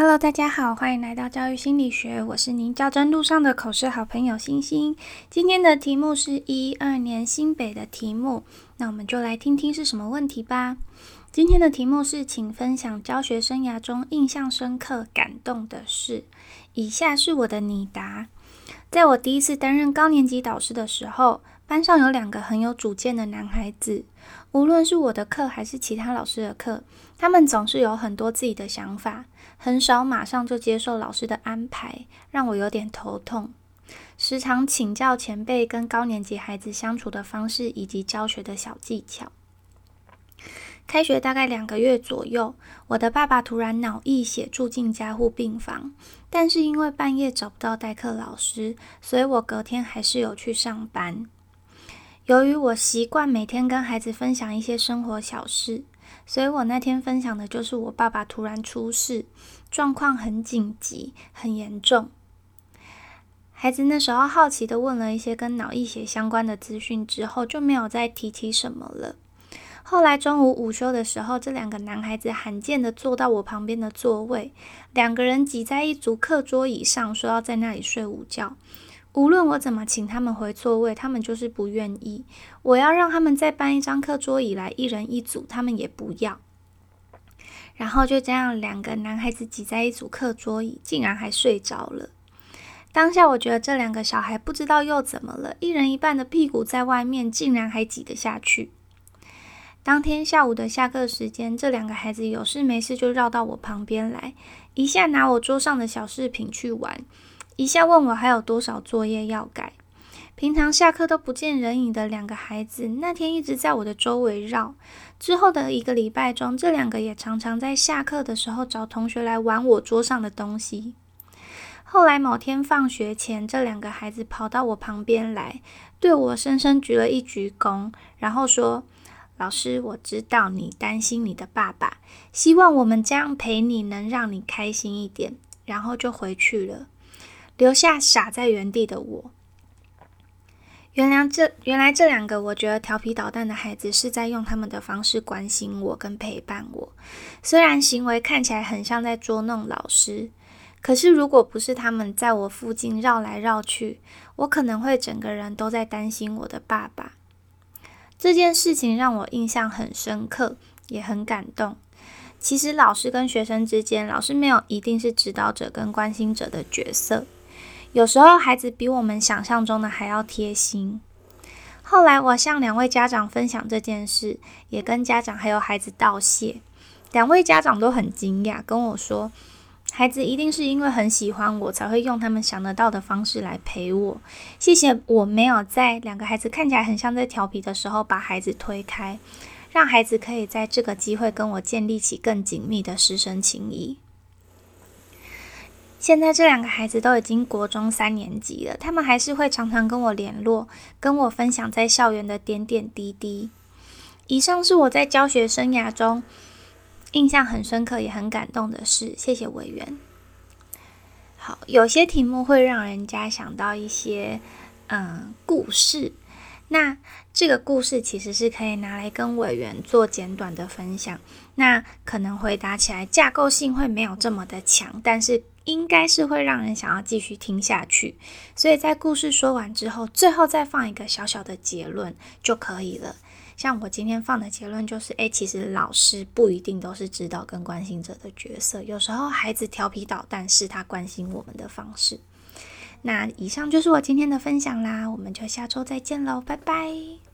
Hello，大家好，欢迎来到教育心理学，我是您教真路上的口试好朋友星星。今天的题目是一二年新北的题目，那我们就来听听是什么问题吧。今天的题目是，请分享教学生涯中印象深刻、感动的事。以下是我的拟答：在我第一次担任高年级导师的时候，班上有两个很有主见的男孩子，无论是我的课还是其他老师的课，他们总是有很多自己的想法。很少马上就接受老师的安排，让我有点头痛。时常请教前辈跟高年级孩子相处的方式以及教学的小技巧。开学大概两个月左右，我的爸爸突然脑溢血住进加护病房，但是因为半夜找不到代课老师，所以我隔天还是有去上班。由于我习惯每天跟孩子分享一些生活小事。所以我那天分享的就是我爸爸突然出事，状况很紧急、很严重。孩子那时候好奇的问了一些跟脑溢血相关的资讯之后，就没有再提起什么了。后来中午午休的时候，这两个男孩子罕见的坐到我旁边的座位，两个人挤在一组课桌椅上，说要在那里睡午觉。无论我怎么请他们回座位，他们就是不愿意。我要让他们再搬一张课桌椅来，一人一组，他们也不要。然后就这样，两个男孩子挤在一组课桌椅，竟然还睡着了。当下我觉得这两个小孩不知道又怎么了，一人一半的屁股在外面，竟然还挤得下去。当天下午的下课时间，这两个孩子有事没事就绕到我旁边来，一下拿我桌上的小饰品去玩。一下问我还有多少作业要改，平常下课都不见人影的两个孩子，那天一直在我的周围绕。之后的一个礼拜中，这两个也常常在下课的时候找同学来玩我桌上的东西。后来某天放学前，这两个孩子跑到我旁边来，对我深深鞠了一鞠躬，然后说：“老师，我知道你担心你的爸爸，希望我们这样陪你能让你开心一点。”然后就回去了。留下傻在原地的我。原来这原来这两个我觉得调皮捣蛋的孩子是在用他们的方式关心我跟陪伴我。虽然行为看起来很像在捉弄老师，可是如果不是他们在我附近绕来绕去，我可能会整个人都在担心我的爸爸。这件事情让我印象很深刻，也很感动。其实老师跟学生之间，老师没有一定是指导者跟关心者的角色。有时候孩子比我们想象中的还要贴心。后来我向两位家长分享这件事，也跟家长还有孩子道谢。两位家长都很惊讶，跟我说：“孩子一定是因为很喜欢我，才会用他们想得到的方式来陪我。”谢谢我没有在两个孩子看起来很像在调皮的时候把孩子推开，让孩子可以在这个机会跟我建立起更紧密的师生情谊。现在这两个孩子都已经国中三年级了，他们还是会常常跟我联络，跟我分享在校园的点点滴滴。以上是我在教学生涯中印象很深刻也很感动的事，谢谢委员。好，有些题目会让人家想到一些嗯故事，那这个故事其实是可以拿来跟委员做简短的分享，那可能回答起来架构性会没有这么的强，但是。应该是会让人想要继续听下去，所以在故事说完之后，最后再放一个小小的结论就可以了。像我今天放的结论就是：诶，其实老师不一定都是指导跟关心者的角色，有时候孩子调皮捣蛋是他关心我们的方式。那以上就是我今天的分享啦，我们就下周再见喽，拜拜。